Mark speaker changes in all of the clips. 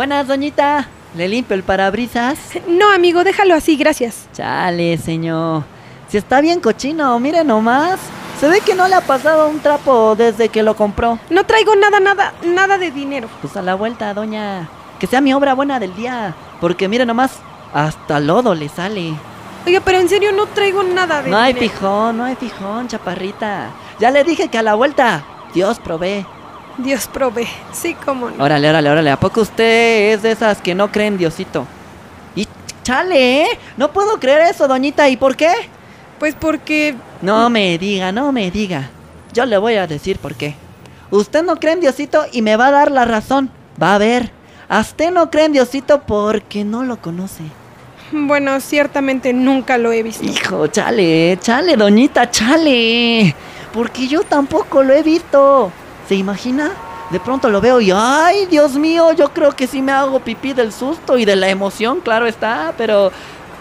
Speaker 1: Buenas, doñita. ¿Le limpio el parabrisas?
Speaker 2: No, amigo, déjalo así, gracias.
Speaker 1: Chale, señor. Si está bien cochino, mire nomás. Se ve que no le ha pasado un trapo desde que lo compró.
Speaker 2: No traigo nada, nada, nada de dinero.
Speaker 1: Pues a la vuelta, doña. Que sea mi obra buena del día. Porque mire nomás, hasta lodo le sale.
Speaker 2: Oiga, pero en serio no traigo nada de
Speaker 1: No hay
Speaker 2: dinero.
Speaker 1: fijón, no hay fijón, chaparrita. Ya le dije que a la vuelta, Dios provee.
Speaker 2: Dios provee. Sí, cómo no.
Speaker 1: Órale, órale, órale. ¿A poco usted es de esas que no creen Diosito? Y chale, ¿eh? No puedo creer eso, doñita. ¿Y por qué?
Speaker 2: Pues porque
Speaker 1: No me diga, no me diga. Yo le voy a decir por qué. Usted no cree en Diosito y me va a dar la razón. Va a ver. A usted no cree en Diosito porque no lo conoce.
Speaker 2: Bueno, ciertamente nunca lo he visto.
Speaker 1: Hijo, chale, chale, doñita, chale. Porque yo tampoco lo he visto. ¿Se imagina? De pronto lo veo y ¡ay, Dios mío! Yo creo que sí me hago pipí del susto y de la emoción, claro está, pero...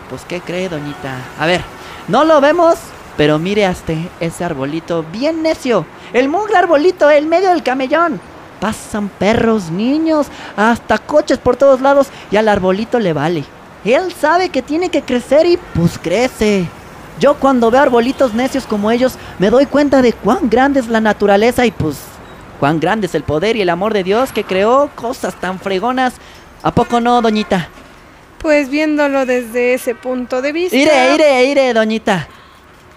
Speaker 1: Pues, ¿qué cree, doñita? A ver, no lo vemos, pero mire hasta ese arbolito bien necio. El mugre arbolito en medio del camellón. Pasan perros, niños, hasta coches por todos lados y al arbolito le vale. Él sabe que tiene que crecer y pues crece. Yo cuando veo arbolitos necios como ellos me doy cuenta de cuán grande es la naturaleza y pues cuán grande es el poder y el amor de Dios que creó cosas tan fregonas. ¿A poco no, doñita?
Speaker 2: Pues viéndolo desde ese punto de vista.
Speaker 1: Ire, ire, ire, doñita.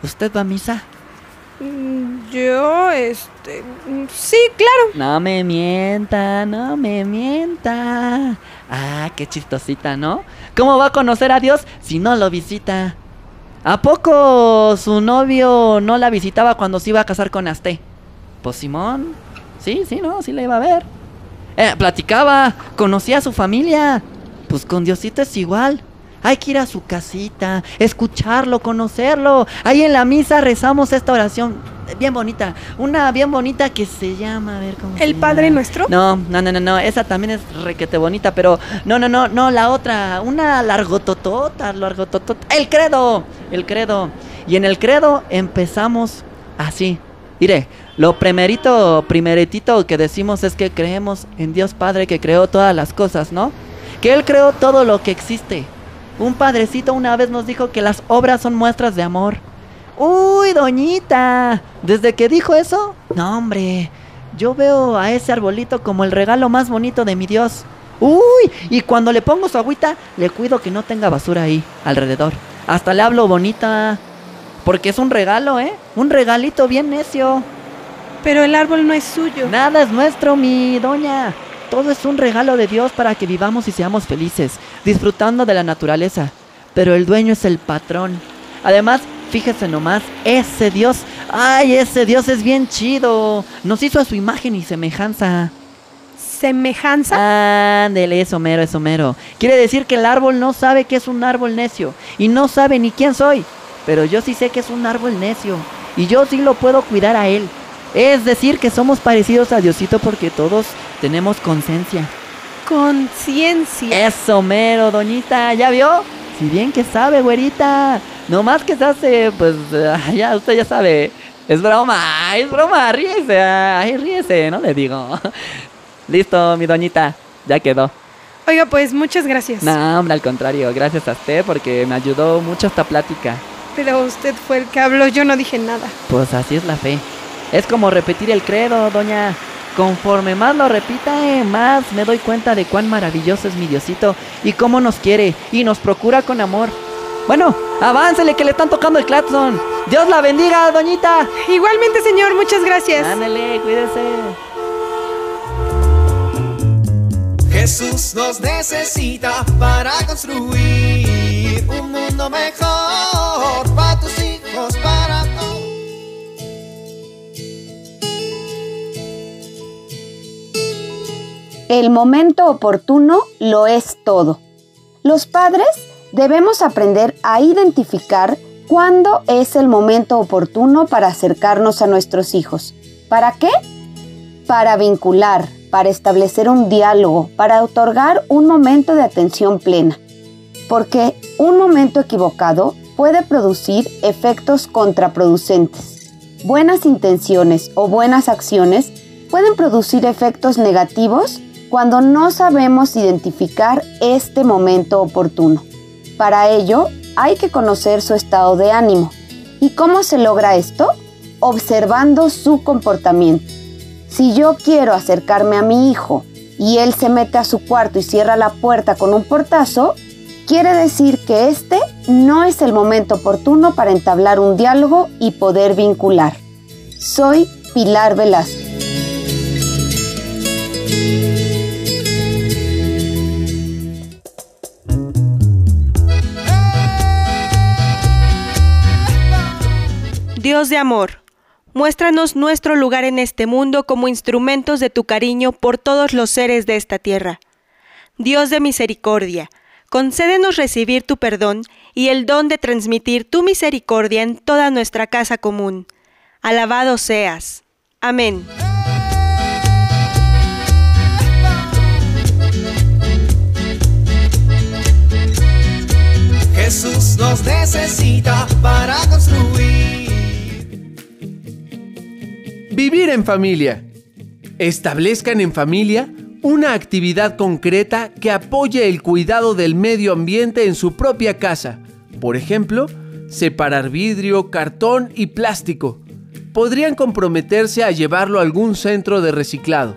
Speaker 1: ¿Usted va a misa?
Speaker 2: Mm, Yo, este. mm, Sí, claro.
Speaker 1: No me mienta, no me mienta. Ah, qué chistosita, ¿no? ¿Cómo va a conocer a Dios si no lo visita? ¿A poco su novio no la visitaba cuando se iba a casar con Asté? Pues Simón. Sí, sí, no, sí la iba a ver. Eh, platicaba, conocía a su familia. Pues con Diosito es igual. Hay que ir a su casita, escucharlo, conocerlo. Ahí en la misa rezamos esta oración bien bonita. Una bien bonita que se llama, a ver cómo se
Speaker 2: ¿El Padre
Speaker 1: llama?
Speaker 2: Nuestro?
Speaker 1: No, no, no, no, no, esa también es requete bonita, pero no, no, no, no, la otra, una largototota, largototota. El credo, el credo. Y en el credo empezamos así. Mire, lo primerito, primeritito que decimos es que creemos en Dios Padre que creó todas las cosas, ¿no? Que Él creó todo lo que existe. Un padrecito una vez nos dijo que las obras son muestras de amor. Uy, doñita, desde que dijo eso, no hombre, yo veo a ese arbolito como el regalo más bonito de mi Dios. Uy, y cuando le pongo su agüita, le cuido que no tenga basura ahí, alrededor. Hasta le hablo bonita, porque es un regalo, ¿eh? Un regalito bien necio.
Speaker 2: Pero el árbol no es suyo.
Speaker 1: Nada es nuestro, mi doña. Todo es un regalo de Dios para que vivamos y seamos felices, disfrutando de la naturaleza. Pero el dueño es el patrón. Además, fíjese nomás, ese Dios, ay, ese Dios es bien chido. Nos hizo a su imagen y semejanza.
Speaker 2: ¿Semejanza?
Speaker 1: Ándele, es Homero, es Homero. Quiere decir que el árbol no sabe que es un árbol necio y no sabe ni quién soy. Pero yo sí sé que es un árbol necio y yo sí lo puedo cuidar a él. Es decir, que somos parecidos a Diosito porque todos tenemos conciencia.
Speaker 2: Conciencia.
Speaker 1: Es Homero, doñita, ¿ya vio? Si bien que sabe, güerita. No más que se hace, pues, ya, usted ya sabe. Es broma, es broma, ríese, ay, ríese, no le digo. Listo, mi doñita, ya quedó.
Speaker 2: Oiga, pues muchas gracias.
Speaker 1: No, hombre, al contrario, gracias a usted porque me ayudó mucho esta plática.
Speaker 2: Pero usted fue el que habló, yo no dije nada.
Speaker 1: Pues así es la fe. Es como repetir el credo, doña. Conforme más lo repita, eh, más me doy cuenta de cuán maravilloso es mi Diosito y cómo nos quiere y nos procura con amor. Bueno, aváncele que le están tocando el claxon. Dios la bendiga, doñita.
Speaker 2: Igualmente, señor, muchas gracias.
Speaker 1: Ándale, cuídese.
Speaker 3: Jesús nos necesita para construir un mundo mejor
Speaker 4: El momento oportuno lo es todo. Los padres debemos aprender a identificar cuándo es el momento oportuno para acercarnos a nuestros hijos. ¿Para qué? Para vincular, para establecer un diálogo, para otorgar un momento de atención plena. Porque un momento equivocado puede producir efectos contraproducentes. Buenas intenciones o buenas acciones pueden producir efectos negativos cuando no sabemos identificar este momento oportuno. Para ello, hay que conocer su estado de ánimo. ¿Y cómo se logra esto? Observando su comportamiento. Si yo quiero acercarme a mi hijo y él se mete a su cuarto y cierra la puerta con un portazo, quiere decir que este no es el momento oportuno para entablar un diálogo y poder vincular. Soy Pilar Velasco.
Speaker 5: Dios de amor, muéstranos nuestro lugar en este mundo como instrumentos de tu cariño por todos los seres de esta tierra. Dios de misericordia, concédenos recibir tu perdón y el don de transmitir tu misericordia en toda nuestra casa común. Alabado seas. Amén.
Speaker 3: Jesús nos necesita para construir.
Speaker 6: Vivir en familia. Establezcan en familia una actividad concreta que apoye el cuidado del medio ambiente en su propia casa. Por ejemplo, separar vidrio, cartón y plástico. Podrían comprometerse a llevarlo a algún centro de reciclado.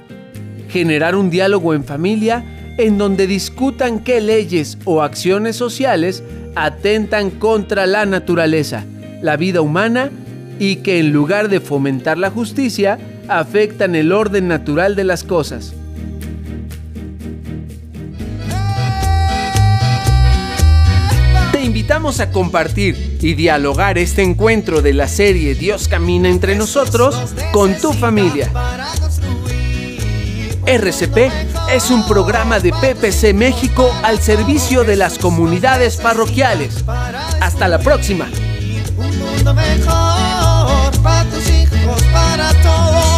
Speaker 6: Generar un diálogo en familia en donde discutan qué leyes o acciones sociales atentan contra la naturaleza, la vida humana y que en lugar de fomentar la justicia, afectan el orden natural de las cosas. Te invitamos a compartir y dialogar este encuentro de la serie Dios camina entre nosotros con tu familia. RCP es un programa de PPC México al servicio de las comunidades parroquiales. Hasta la próxima
Speaker 3: para tus hijos, para todos.